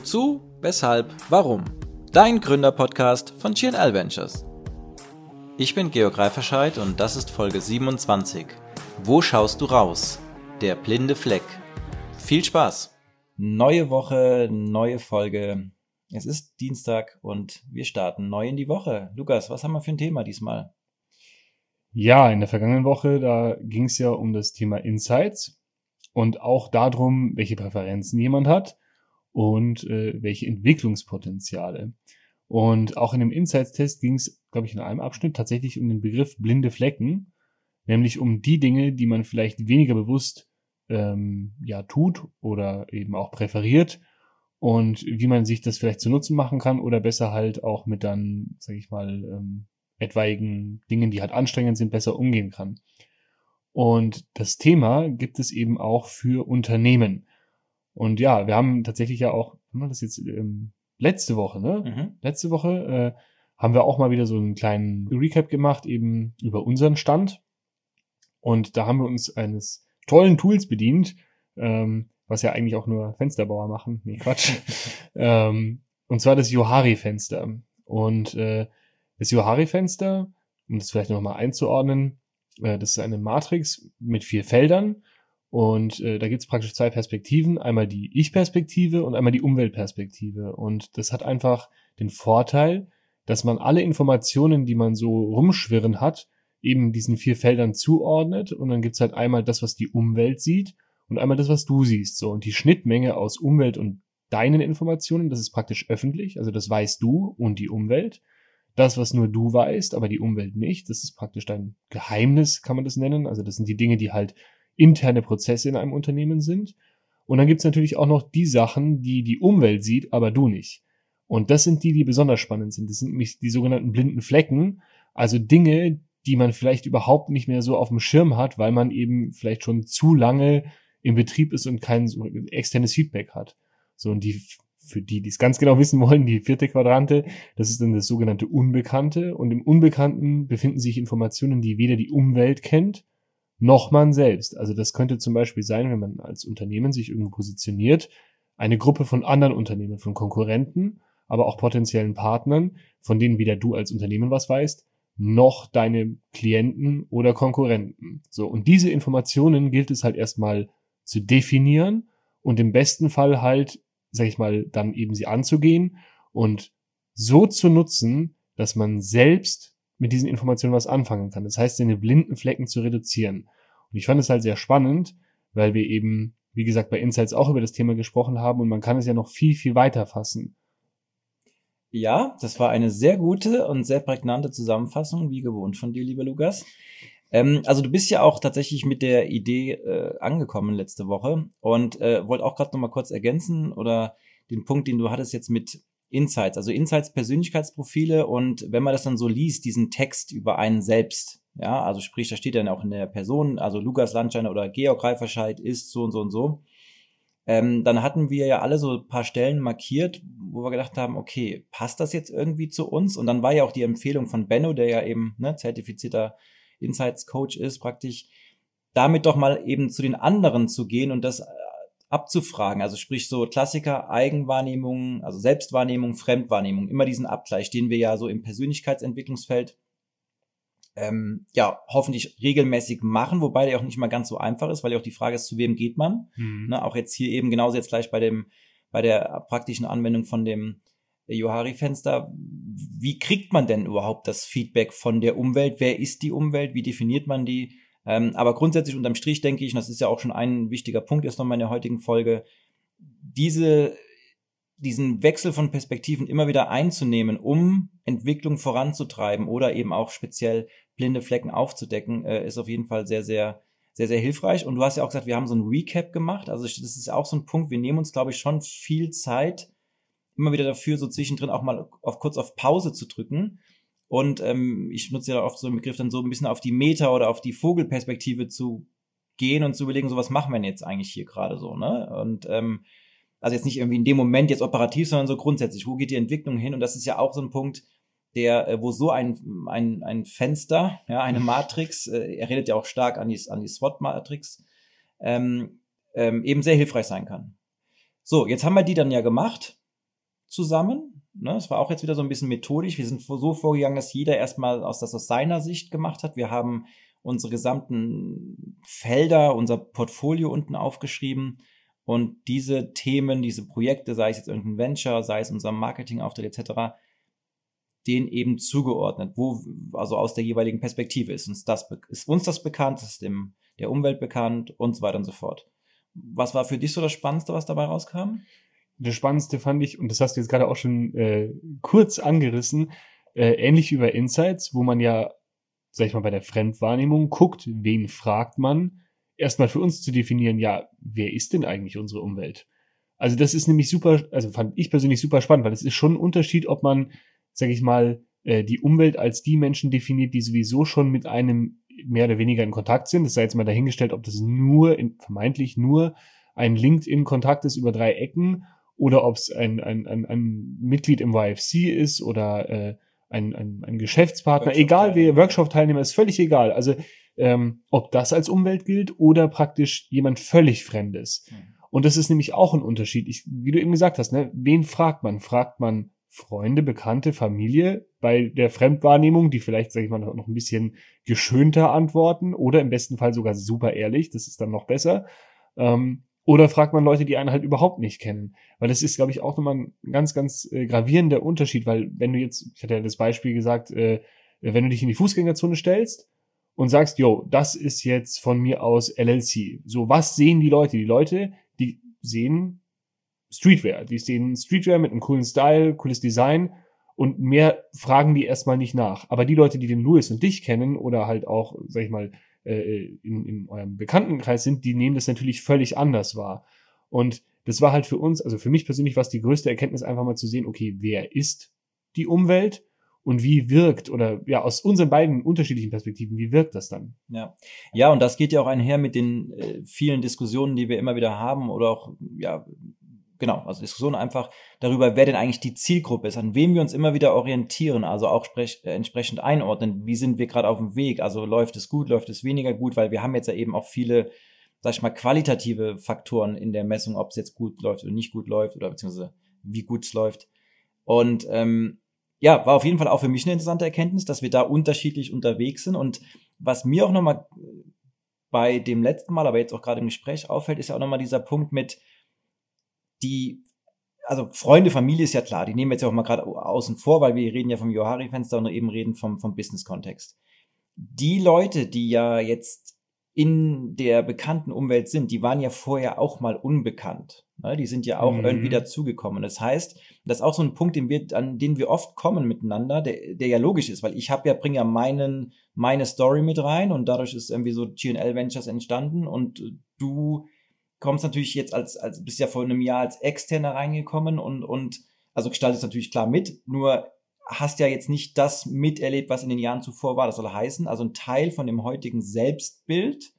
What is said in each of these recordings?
Wozu, weshalb, warum? Dein Gründerpodcast von GNL Ventures. Ich bin Georg Reiferscheid und das ist Folge 27. Wo schaust du raus? Der blinde Fleck. Viel Spaß! Neue Woche, neue Folge. Es ist Dienstag und wir starten neu in die Woche. Lukas, was haben wir für ein Thema diesmal? Ja, in der vergangenen Woche, da ging es ja um das Thema Insights und auch darum, welche Präferenzen jemand hat und äh, welche Entwicklungspotenziale. Und auch in dem Insights-Test ging es, glaube ich, in einem Abschnitt tatsächlich um den Begriff blinde Flecken, nämlich um die Dinge, die man vielleicht weniger bewusst ähm, ja tut oder eben auch präferiert und wie man sich das vielleicht zu Nutzen machen kann oder besser halt auch mit dann, sage ich mal, ähm, etwaigen Dingen, die halt anstrengend sind, besser umgehen kann. Und das Thema gibt es eben auch für Unternehmen. Und ja, wir haben tatsächlich ja auch, haben wir das jetzt ähm, letzte Woche, ne? Mhm. Letzte Woche äh, haben wir auch mal wieder so einen kleinen Recap gemacht, eben über unseren Stand. Und da haben wir uns eines tollen Tools bedient, ähm, was ja eigentlich auch nur Fensterbauer machen. Nee, Quatsch. ähm, und zwar das Johari-Fenster. Und äh, das Johari-Fenster, um das vielleicht nochmal einzuordnen, äh, das ist eine Matrix mit vier Feldern und äh, da gibt es praktisch zwei Perspektiven, einmal die Ich-Perspektive und einmal die Umweltperspektive. Und das hat einfach den Vorteil, dass man alle Informationen, die man so rumschwirren hat, eben diesen vier Feldern zuordnet. Und dann gibt's halt einmal das, was die Umwelt sieht und einmal das, was du siehst. So, und die Schnittmenge aus Umwelt und deinen Informationen, das ist praktisch öffentlich, also das weißt du und die Umwelt das, was nur du weißt, aber die Umwelt nicht. Das ist praktisch dein Geheimnis, kann man das nennen. Also das sind die Dinge, die halt interne Prozesse in einem Unternehmen sind. Und dann gibt's natürlich auch noch die Sachen, die die Umwelt sieht, aber du nicht. Und das sind die, die besonders spannend sind. Das sind nämlich die sogenannten blinden Flecken. Also Dinge, die man vielleicht überhaupt nicht mehr so auf dem Schirm hat, weil man eben vielleicht schon zu lange im Betrieb ist und kein externes Feedback hat. So, und die für die, die es ganz genau wissen wollen, die vierte Quadrante, das ist dann das sogenannte Unbekannte. Und im Unbekannten befinden sich Informationen, die weder die Umwelt kennt, noch man selbst. Also das könnte zum Beispiel sein, wenn man als Unternehmen sich irgendwo positioniert, eine Gruppe von anderen Unternehmen, von Konkurrenten, aber auch potenziellen Partnern, von denen weder du als Unternehmen was weißt, noch deine Klienten oder Konkurrenten. So. Und diese Informationen gilt es halt erstmal zu definieren und im besten Fall halt sag ich mal, dann eben sie anzugehen und so zu nutzen, dass man selbst mit diesen Informationen was anfangen kann. Das heißt, seine blinden Flecken zu reduzieren. Und ich fand es halt sehr spannend, weil wir eben, wie gesagt, bei Insights auch über das Thema gesprochen haben und man kann es ja noch viel, viel weiter fassen. Ja, das war eine sehr gute und sehr prägnante Zusammenfassung, wie gewohnt von dir, lieber Lukas. Ähm, also du bist ja auch tatsächlich mit der Idee äh, angekommen letzte Woche und äh, wollte auch gerade noch mal kurz ergänzen oder den Punkt, den du hattest jetzt mit Insights, also Insights Persönlichkeitsprofile und wenn man das dann so liest, diesen Text über einen selbst, ja, also sprich, da steht dann auch in der Person, also Lukas Landscheiner oder Georg Reiferscheid ist so und so und so, ähm, dann hatten wir ja alle so ein paar Stellen markiert, wo wir gedacht haben, okay, passt das jetzt irgendwie zu uns? Und dann war ja auch die Empfehlung von Benno, der ja eben ne, zertifizierter Insights Coach ist, praktisch damit doch mal eben zu den anderen zu gehen und das abzufragen. Also sprich so Klassiker, Eigenwahrnehmung, also Selbstwahrnehmung, Fremdwahrnehmung, immer diesen Abgleich, den wir ja so im Persönlichkeitsentwicklungsfeld ähm, ja hoffentlich regelmäßig machen, wobei der auch nicht mal ganz so einfach ist, weil ja auch die Frage ist, zu wem geht man? Mhm. Ne, auch jetzt hier eben genauso jetzt gleich bei dem bei der praktischen Anwendung von dem Johari-Fenster. Wie kriegt man denn überhaupt das Feedback von der Umwelt? Wer ist die Umwelt? Wie definiert man die? Ähm, aber grundsätzlich unterm Strich denke ich, und das ist ja auch schon ein wichtiger Punkt jetzt nochmal in der heutigen Folge, diese, diesen Wechsel von Perspektiven immer wieder einzunehmen, um Entwicklung voranzutreiben oder eben auch speziell blinde Flecken aufzudecken, äh, ist auf jeden Fall sehr, sehr, sehr, sehr hilfreich. Und du hast ja auch gesagt, wir haben so ein Recap gemacht. Also das ist auch so ein Punkt. Wir nehmen uns, glaube ich, schon viel Zeit, immer wieder dafür, so zwischendrin auch mal auf kurz auf Pause zu drücken. Und ähm, ich nutze ja oft so einen Begriff dann so ein bisschen auf die Meta- oder auf die Vogelperspektive zu gehen und zu überlegen, so was machen wir denn jetzt eigentlich hier gerade so, ne? Und ähm, also jetzt nicht irgendwie in dem Moment jetzt operativ, sondern so grundsätzlich, wo geht die Entwicklung hin? Und das ist ja auch so ein Punkt, der, äh, wo so ein, ein, ein Fenster, ja, eine Matrix, äh, er redet ja auch stark an die, an die SWOT-Matrix, ähm, ähm, eben sehr hilfreich sein kann. So, jetzt haben wir die dann ja gemacht zusammen. Ne? Es war auch jetzt wieder so ein bisschen methodisch. Wir sind so vorgegangen, dass jeder erstmal aus das aus seiner Sicht gemacht hat. Wir haben unsere gesamten Felder, unser Portfolio unten aufgeschrieben und diese Themen, diese Projekte, sei es jetzt irgendein Venture, sei es unser Marketingauftritt etc., den eben zugeordnet, wo also aus der jeweiligen Perspektive ist uns das ist uns das bekannt, ist dem der Umwelt bekannt und so weiter und so fort. Was war für dich so das Spannendste, was dabei rauskam? Das Spannendste fand ich, und das hast du jetzt gerade auch schon äh, kurz angerissen, äh, ähnlich wie bei Insights, wo man ja, sag ich mal, bei der Fremdwahrnehmung guckt, wen fragt man, erstmal für uns zu definieren, ja, wer ist denn eigentlich unsere Umwelt? Also das ist nämlich super, also fand ich persönlich super spannend, weil es ist schon ein Unterschied, ob man, sag ich mal, äh, die Umwelt als die Menschen definiert, die sowieso schon mit einem mehr oder weniger in Kontakt sind. Das sei jetzt mal dahingestellt, ob das nur, in, vermeintlich nur ein LinkedIn-Kontakt ist über drei Ecken oder ob es ein, ein, ein, ein Mitglied im YFC ist oder äh, ein, ein, ein Geschäftspartner, egal wer Workshop-Teilnehmer, ist völlig egal. Also ähm, ob das als Umwelt gilt oder praktisch jemand völlig Fremdes. Mhm. Und das ist nämlich auch ein Unterschied. Ich, wie du eben gesagt hast, ne, wen fragt man? Fragt man Freunde, Bekannte, Familie bei der Fremdwahrnehmung, die vielleicht, sag ich mal, noch ein bisschen geschönter antworten oder im besten Fall sogar super ehrlich, das ist dann noch besser. Ähm, oder fragt man Leute, die einen halt überhaupt nicht kennen? Weil das ist, glaube ich, auch nochmal ein ganz, ganz äh, gravierender Unterschied, weil wenn du jetzt, ich hatte ja das Beispiel gesagt, äh, wenn du dich in die Fußgängerzone stellst und sagst, yo, das ist jetzt von mir aus LLC. So, was sehen die Leute? Die Leute, die sehen Streetwear. Die sehen Streetwear mit einem coolen Style, cooles Design und mehr fragen die erstmal nicht nach. Aber die Leute, die den Louis und dich kennen oder halt auch, sag ich mal, äh, in, in eurem Bekanntenkreis sind, die nehmen das natürlich völlig anders wahr. Und das war halt für uns, also für mich persönlich war es die größte Erkenntnis, einfach mal zu sehen, okay, wer ist die Umwelt und wie wirkt oder ja aus unseren beiden unterschiedlichen Perspektiven, wie wirkt das dann? Ja, ja, und das geht ja auch einher mit den äh, vielen Diskussionen, die wir immer wieder haben oder auch ja genau, also Diskussion einfach darüber, wer denn eigentlich die Zielgruppe ist, an wem wir uns immer wieder orientieren, also auch sprech, äh, entsprechend einordnen, wie sind wir gerade auf dem Weg, also läuft es gut, läuft es weniger gut, weil wir haben jetzt ja eben auch viele, sag ich mal, qualitative Faktoren in der Messung, ob es jetzt gut läuft oder nicht gut läuft oder beziehungsweise wie gut es läuft. Und ähm, ja, war auf jeden Fall auch für mich eine interessante Erkenntnis, dass wir da unterschiedlich unterwegs sind. Und was mir auch nochmal bei dem letzten Mal, aber jetzt auch gerade im Gespräch auffällt, ist ja auch nochmal dieser Punkt mit, die, also Freunde, Familie ist ja klar, die nehmen wir jetzt ja auch mal gerade außen vor, weil wir reden ja vom Johari-Fenster und eben reden vom, vom Business-Kontext. Die Leute, die ja jetzt in der bekannten Umwelt sind, die waren ja vorher auch mal unbekannt. Ne? Die sind ja auch mhm. irgendwie dazugekommen. Das heißt, das ist auch so ein Punkt, den wir, an den wir oft kommen miteinander, der, der ja logisch ist, weil ich habe ja, bringe ja meinen, meine Story mit rein und dadurch ist irgendwie so GNL Ventures entstanden und du kommst natürlich jetzt als, als bist ja vor einem Jahr als Externer reingekommen und, und also gestaltest natürlich klar mit, nur hast ja jetzt nicht das miterlebt, was in den Jahren zuvor war. Das soll heißen, also ein Teil von dem heutigen Selbstbild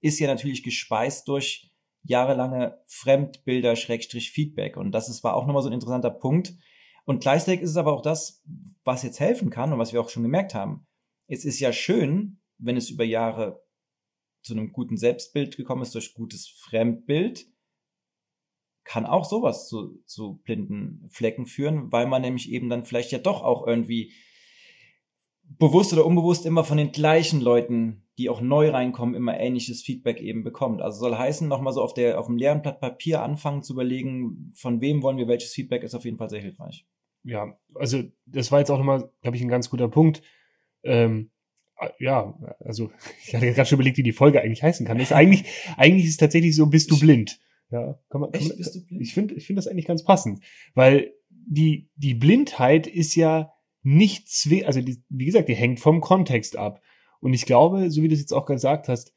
ist ja natürlich gespeist durch jahrelange Fremdbilder, Schrägstrich Feedback. Und das ist, war auch nochmal so ein interessanter Punkt. Und gleichzeitig ist es aber auch das, was jetzt helfen kann und was wir auch schon gemerkt haben. Es ist ja schön, wenn es über Jahre zu einem guten Selbstbild gekommen ist durch gutes Fremdbild, kann auch sowas zu, zu blinden Flecken führen, weil man nämlich eben dann vielleicht ja doch auch irgendwie bewusst oder unbewusst immer von den gleichen Leuten, die auch neu reinkommen, immer ähnliches Feedback eben bekommt. Also soll heißen, nochmal so auf der, auf dem leeren Blatt Papier anfangen zu überlegen, von wem wollen wir welches Feedback, ist auf jeden Fall sehr hilfreich. Ja, also das war jetzt auch nochmal, glaube ich, ein ganz guter Punkt. Ähm, ja, also ich hatte gerade schon überlegt, wie die Folge eigentlich heißen kann. Das ist eigentlich, eigentlich ist es tatsächlich so, bist du blind. Ja, kann man, kann Echt, man, bist du blind? Ich finde, ich finde das eigentlich ganz passend, weil die die Blindheit ist ja nicht zwingend, also die, wie gesagt, die hängt vom Kontext ab. Und ich glaube, so wie du es jetzt auch gesagt hast,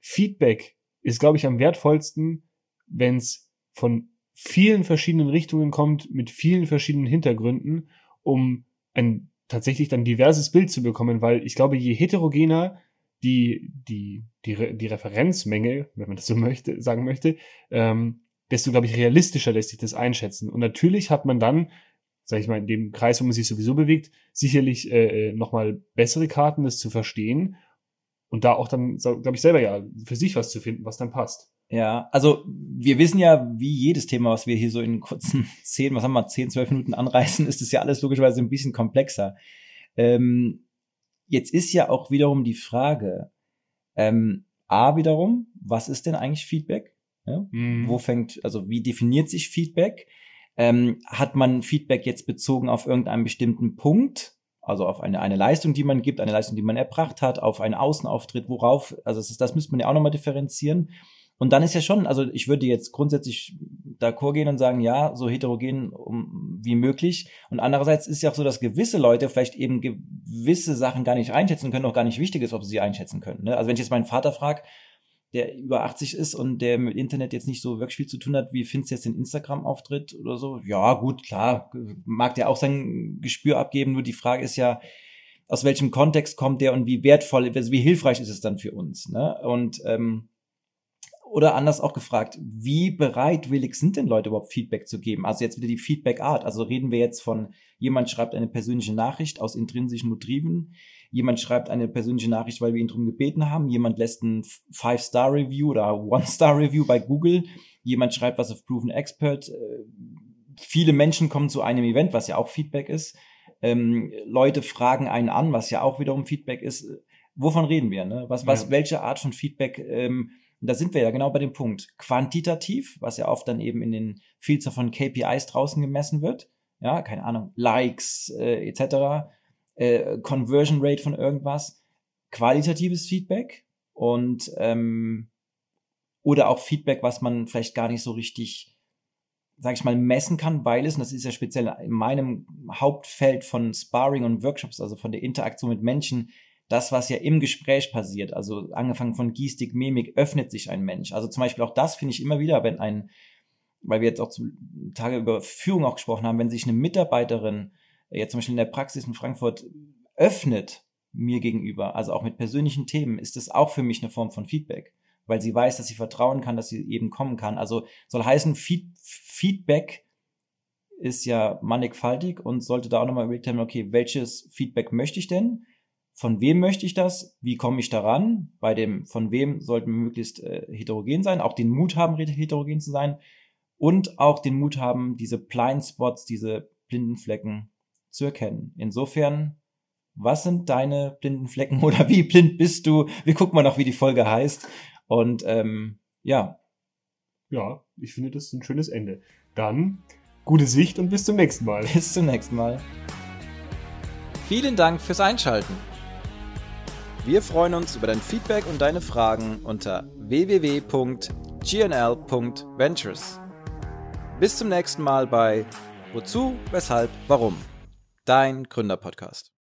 Feedback ist, glaube ich, am wertvollsten, wenn es von vielen verschiedenen Richtungen kommt, mit vielen verschiedenen Hintergründen, um ein tatsächlich dann diverses Bild zu bekommen, weil ich glaube, je heterogener die, die, die, die Referenzmenge, wenn man das so möchte, sagen möchte, ähm, desto, glaube ich, realistischer lässt sich das einschätzen. Und natürlich hat man dann, sag ich mal, in dem Kreis, wo man sich sowieso bewegt, sicherlich äh, äh nochmal bessere Karten, das zu verstehen und da auch dann, glaube ich, selber ja für sich was zu finden, was dann passt. Ja, also wir wissen ja, wie jedes Thema, was wir hier so in kurzen zehn, was haben wir, zehn, zwölf Minuten anreißen, ist es ja alles logischerweise ein bisschen komplexer. Ähm, jetzt ist ja auch wiederum die Frage, ähm, A wiederum, was ist denn eigentlich Feedback? Ja? Mhm. Wo fängt, also wie definiert sich Feedback? Ähm, hat man Feedback jetzt bezogen auf irgendeinen bestimmten Punkt? Also auf eine, eine Leistung, die man gibt, eine Leistung, die man erbracht hat, auf einen Außenauftritt, worauf, also das, das müsste man ja auch nochmal differenzieren. Und dann ist ja schon, also ich würde jetzt grundsätzlich d'accord gehen und sagen, ja, so heterogen wie möglich. Und andererseits ist ja auch so, dass gewisse Leute vielleicht eben gewisse Sachen gar nicht einschätzen können, auch gar nicht wichtig ist, ob sie sie einschätzen können. Ne? Also wenn ich jetzt meinen Vater frage, der über 80 ist und der mit Internet jetzt nicht so wirklich viel zu tun hat, wie findest du jetzt den Instagram-Auftritt oder so? Ja, gut, klar, mag der auch sein Gespür abgeben, nur die Frage ist ja, aus welchem Kontext kommt der und wie wertvoll, also wie hilfreich ist es dann für uns? Ne? Und ähm, oder anders auch gefragt, wie bereitwillig sind denn Leute überhaupt Feedback zu geben? Also jetzt wieder die Feedback-Art. Also reden wir jetzt von, jemand schreibt eine persönliche Nachricht aus intrinsischen Motiven, jemand schreibt eine persönliche Nachricht, weil wir ihn darum gebeten haben, jemand lässt ein Five-Star-Review oder One-Star-Review bei Google, jemand schreibt was auf Proven Expert, äh, viele Menschen kommen zu einem Event, was ja auch Feedback ist, ähm, Leute fragen einen an, was ja auch wiederum Feedback ist. Wovon reden wir? Ne? Was, was, welche Art von Feedback ähm, und da sind wir ja genau bei dem Punkt. Quantitativ, was ja oft dann eben in den Vielzahl von KPIs draußen gemessen wird. Ja, keine Ahnung, Likes äh, etc., äh, Conversion Rate von irgendwas. Qualitatives Feedback und ähm, oder auch Feedback, was man vielleicht gar nicht so richtig, sag ich mal, messen kann, weil es, und das ist ja speziell in meinem Hauptfeld von Sparring und Workshops, also von der Interaktion mit Menschen, das, was ja im Gespräch passiert, also angefangen von Gestik, Mimik, öffnet sich ein Mensch. Also zum Beispiel auch das finde ich immer wieder, wenn ein, weil wir jetzt auch zum Tage über Führung auch gesprochen haben, wenn sich eine Mitarbeiterin äh, jetzt zum Beispiel in der Praxis in Frankfurt öffnet mir gegenüber, also auch mit persönlichen Themen, ist das auch für mich eine Form von Feedback, weil sie weiß, dass sie vertrauen kann, dass sie eben kommen kann. Also soll heißen, Feed Feedback ist ja mannigfaltig und sollte da auch nochmal überlegt haben, okay, welches Feedback möchte ich denn? Von wem möchte ich das, wie komme ich daran, bei dem von wem sollten wir möglichst äh, heterogen sein, auch den Mut haben, heterogen zu sein und auch den Mut haben, diese Blind Spots, diese blinden Flecken zu erkennen. Insofern, was sind deine blinden Flecken oder wie blind bist du? Wir gucken mal noch, wie die Folge heißt. Und ähm, ja. Ja, ich finde, das ist ein schönes Ende. Dann gute Sicht und bis zum nächsten Mal. Bis zum nächsten Mal. Vielen Dank fürs Einschalten. Wir freuen uns über dein Feedback und deine Fragen unter www.gnl.ventures. Bis zum nächsten Mal bei Wozu, Weshalb, Warum? Dein Gründerpodcast.